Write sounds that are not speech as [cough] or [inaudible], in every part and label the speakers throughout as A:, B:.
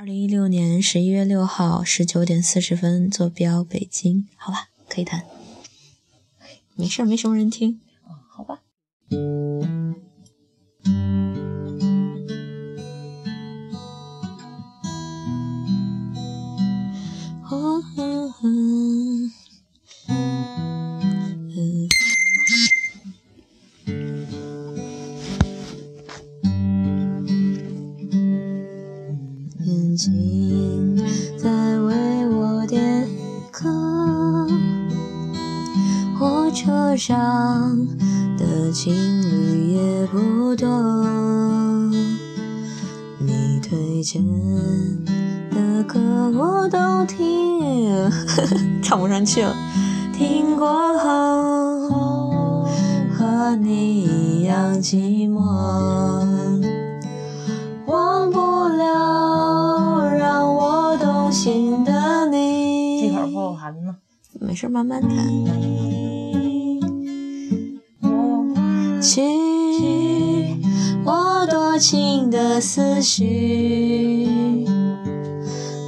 A: 二零一六年十一月六号十九点四十分，坐标北京。好吧，可以谈。没事，没什么人听。
B: 好吧。
A: 上的情侣也不多，你推荐的歌我都听，[laughs] 唱不上去了。听过后，和你一样寂寞，忘不了让我动心的你。
B: 这会儿不好弹呢。
A: 没事，慢慢弹。去我多情的思绪，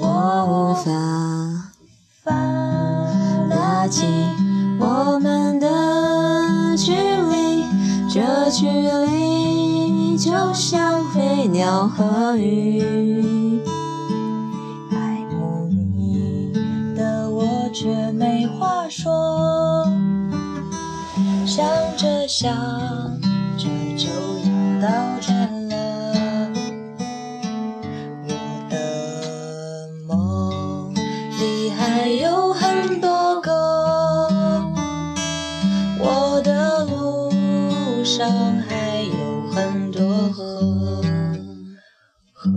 A: 我无法拉近我们的距离，这距离就像飞鸟和鱼。
B: 爱慕你的我却没话说，想着想着就要到这了。我的梦里还有很多个，我的路上还有很多河。河。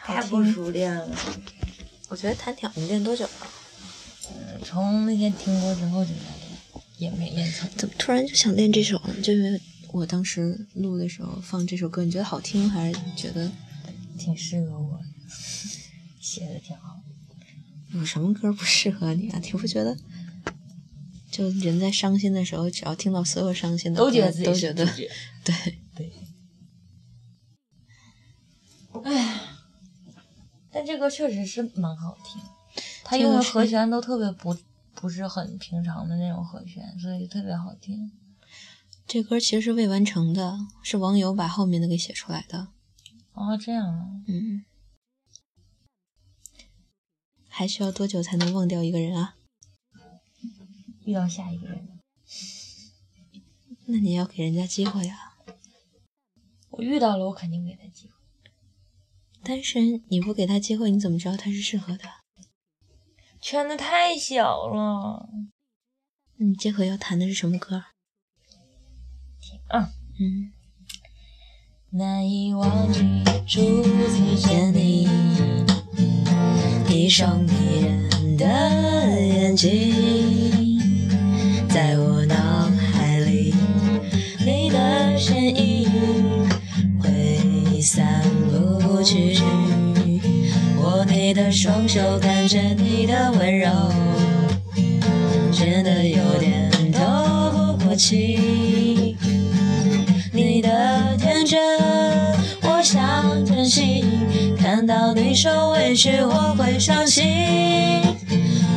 B: [laughs] 太不熟练了。
A: 我觉得弹挺，你练多久了？
B: 嗯从那天听过之后就没练，也没练成。
A: 怎么突然就想练这首呢？就因为我当时录的时候放这首歌，你觉得好听，还是觉得
B: 挺适合我的，写的挺好。
A: 有什么歌不适合你啊？你不觉得？就人在伤心的时候，只要听到所有伤心的歌，
B: 都觉得自己
A: 都觉得
B: 是主角
A: 对。
B: 对。哎，但这歌确实是蛮好听，他用的
A: 这个是
B: 和弦都特别不不是很平常的那种和弦，所以特别好听。
A: 这歌其实是未完成的，是网友把后面的给写出来的。
B: 哦，这样啊，
A: 嗯，还需要多久才能忘掉一个人啊？
B: 遇到下一个人，
A: 那你要给人家机会啊！
B: 我遇到了，我肯定给他机会。
A: 单身你不给他机会，你怎么知道他是适合的？
B: 圈子太小了。
A: 你这回要弹的是什么歌？
B: 嗯。
A: 嗯，
B: 难以忘记初次见你，一双迷人的眼睛，在我脑海里，你的身影挥散不去。你的双手，感觉你的温柔，真的有点透不过气。你的天真，我想珍惜。看到你受委屈，我会伤心。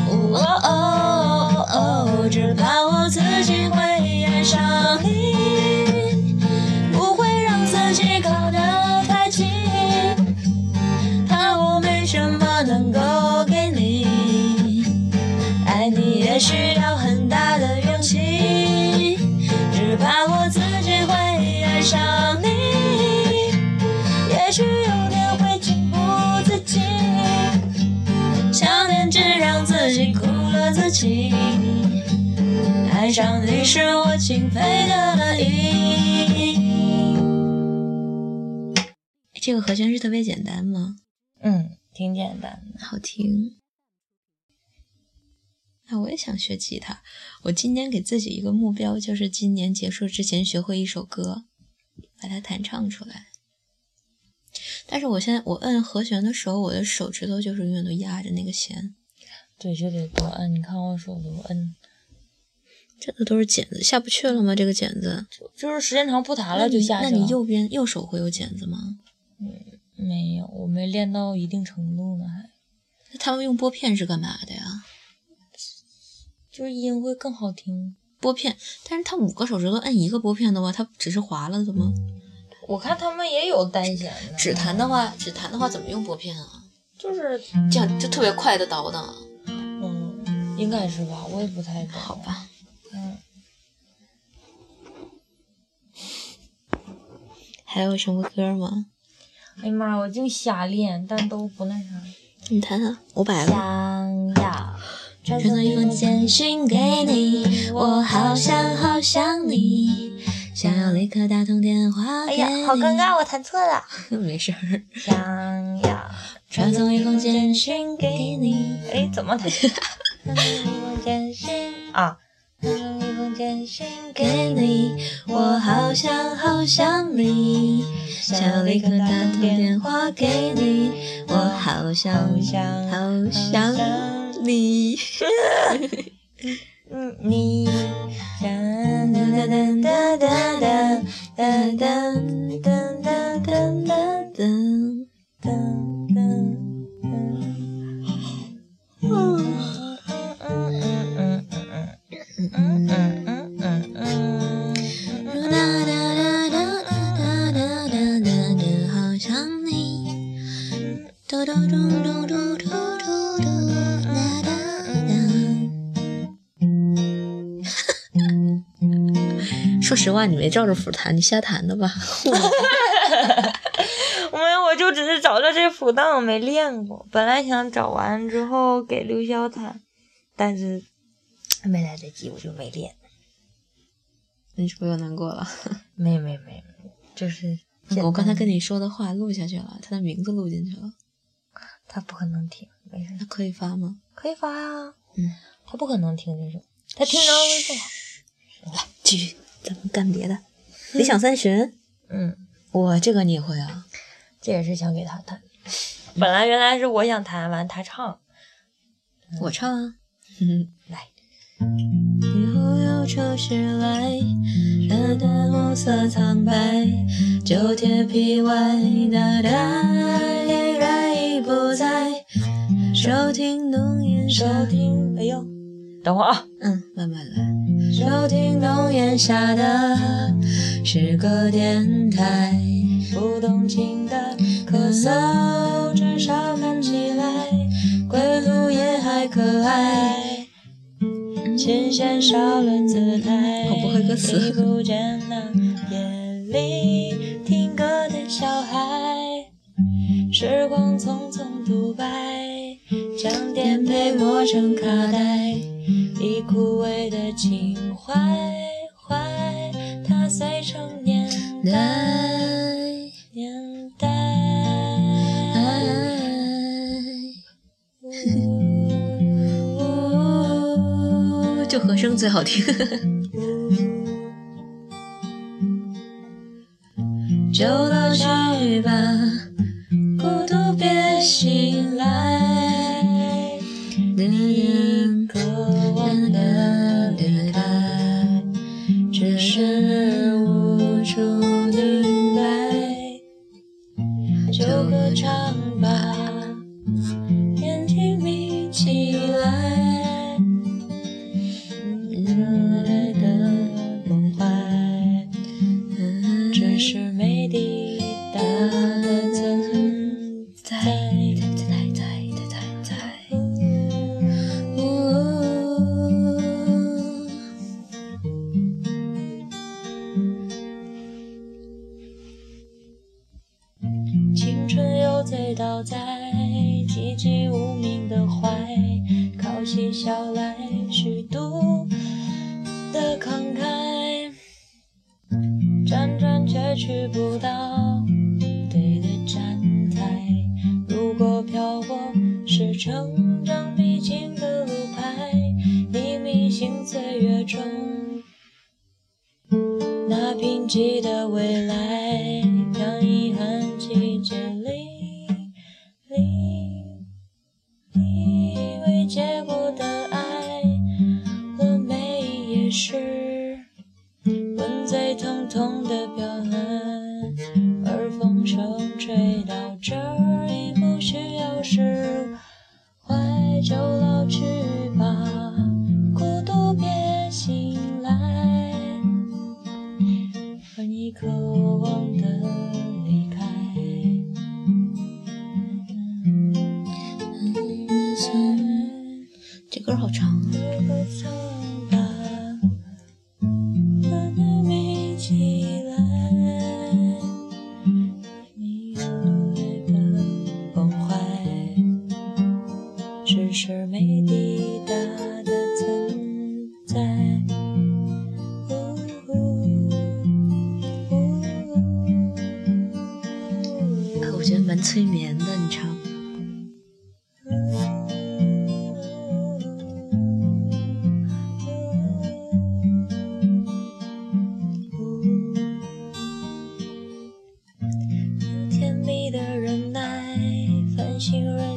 B: 哦哦爱上你是我情非得已。
A: 这个和弦是特别简单吗？
B: 嗯，挺简单的。
A: 好听。那我也想学吉他。我今年给自己一个目标，就是今年结束之前学会一首歌，把它弹唱出来。但是我现在我摁和弦的时候，我的手指头就是永远都压着那个弦，
B: 对，就得多摁。你看我手都摁，
A: 这个都是茧子，下不去了吗？这个茧子
B: 就是时间长不弹了就下去了。
A: 那你右边右手会有茧子吗？
B: 嗯没有，我没练到一定程度呢，还
A: 那他们用拨片是干嘛的呀？
B: 就是音会更好听。
A: 拨片，但是他五个手指头摁一个拨片的话，它只是划了的吗？
B: 我看他们也有单弦的，
A: 指弹的话，指弹的话怎么用拨片啊？
B: 就是
A: 这样就特别快的倒腾。
B: 嗯，应该是吧，我也不太懂。
A: 好吧，
B: 嗯，
A: 还有什么歌吗？
B: 哎呀妈，我净瞎练，但都不那啥。
A: 你弹弹，我摆了。
B: 想要
A: 传送一封简讯给你，我好想好想你，想要立刻打通电话。
B: 哎呀，好尴尬，我弹错了。[laughs]
A: 没事儿。
B: 想要
A: 传送一封简讯给你，
B: 哎，怎么弹？[laughs] 啊，一封简讯给
A: 给你，我好想好想你，想要立刻打通电话给你，我好想
B: 好想
A: 好想你。[laughs] 说实话，你没照着谱弹，你瞎弹的吧？[laughs]
B: 没有，我就只是找到这谱，但我没练过。本来想找完之后给刘潇弹，但是没来得及，我就没练。
A: 你是不是又难过了？[laughs]
B: 没没没，就是
A: 我刚才跟你说的话录下去了，他的名字录进去了，
B: 他不可能听，没事，
A: 他可以发吗？
B: 可以发呀。
A: 嗯，
B: 他不可能听这首，他听着会更好。
A: 来，继续，咱们干别的。理想三旬，
B: 嗯，
A: 我，这个你也会啊？
B: 这也是想给他弹。本来原来是我想弹完他唱，
A: 我唱啊。
B: 来。
A: 雨后有秋时来，色苍白，旧铁皮外已不在。收听浓烟
B: 收
A: 下，
B: 听，哎呦，等会儿啊，
A: 嗯，慢慢来。收听浓烟下的诗歌电台，
B: 不动情的咳嗽，至少看起来
A: 归路也还可爱。
B: 琴弦少了姿态，
A: 我不会歌词
B: 听不见那夜里听歌的小孩。时光匆匆独白，将颠沛磨成卡带，已枯萎的情怀，怀它随成年代，年代。
A: 呜 [laughs] 就和声最好听。[laughs]
B: 青春又醉倒在寂寂无名的怀，靠嬉笑来虚度的慷慨，辗转却去不到成长必经的路牌，你迷信岁月中那贫瘠的未来，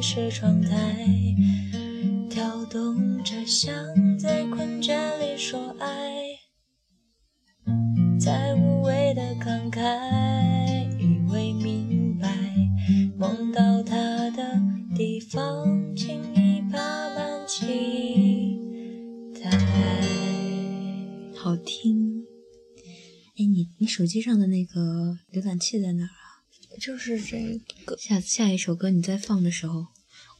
B: 星润湿窗台，跳动着像在困倦里说爱，在无谓的慷慨，以为明白，梦到他的地方，轻易爬满期待。
A: 好听。哎，你你手机上的那个浏览器在哪儿啊？
B: 就是这个，
A: 下下一首歌你再放的时候，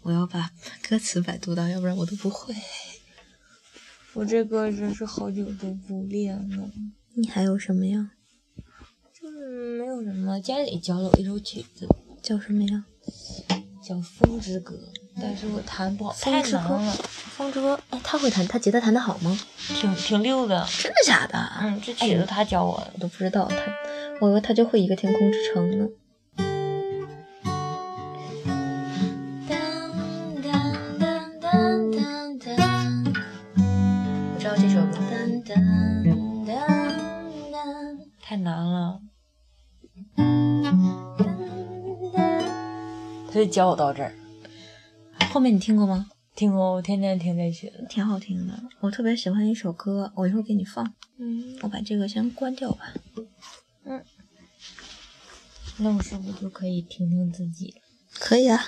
A: 我要把歌词百度到，要不然我都不会。[laughs]
B: 我这歌真是好久都不练了。
A: 你还有什么呀？
B: 就是没有什么，家里教了我一首曲子，
A: 叫什么呀？
B: 叫《风之歌》，但是我弹不好，太难了，
A: 风之歌，哎，他会弹，他吉他弹得好吗？
B: 挺挺溜的。
A: 真的假的？
B: 嗯，这曲子他教我的。
A: 我都不知道他，我以为他就会一个天空之城呢。
B: 他就教我到这儿，
A: 后面你听过吗？
B: 听过，我天天听这曲子。
A: 挺好听的，我特别喜欢一首歌，我一会儿给你放。
B: 嗯，
A: 我把这个先关掉吧。
B: 嗯那我是不是就可以听听自己？
A: 可以啊。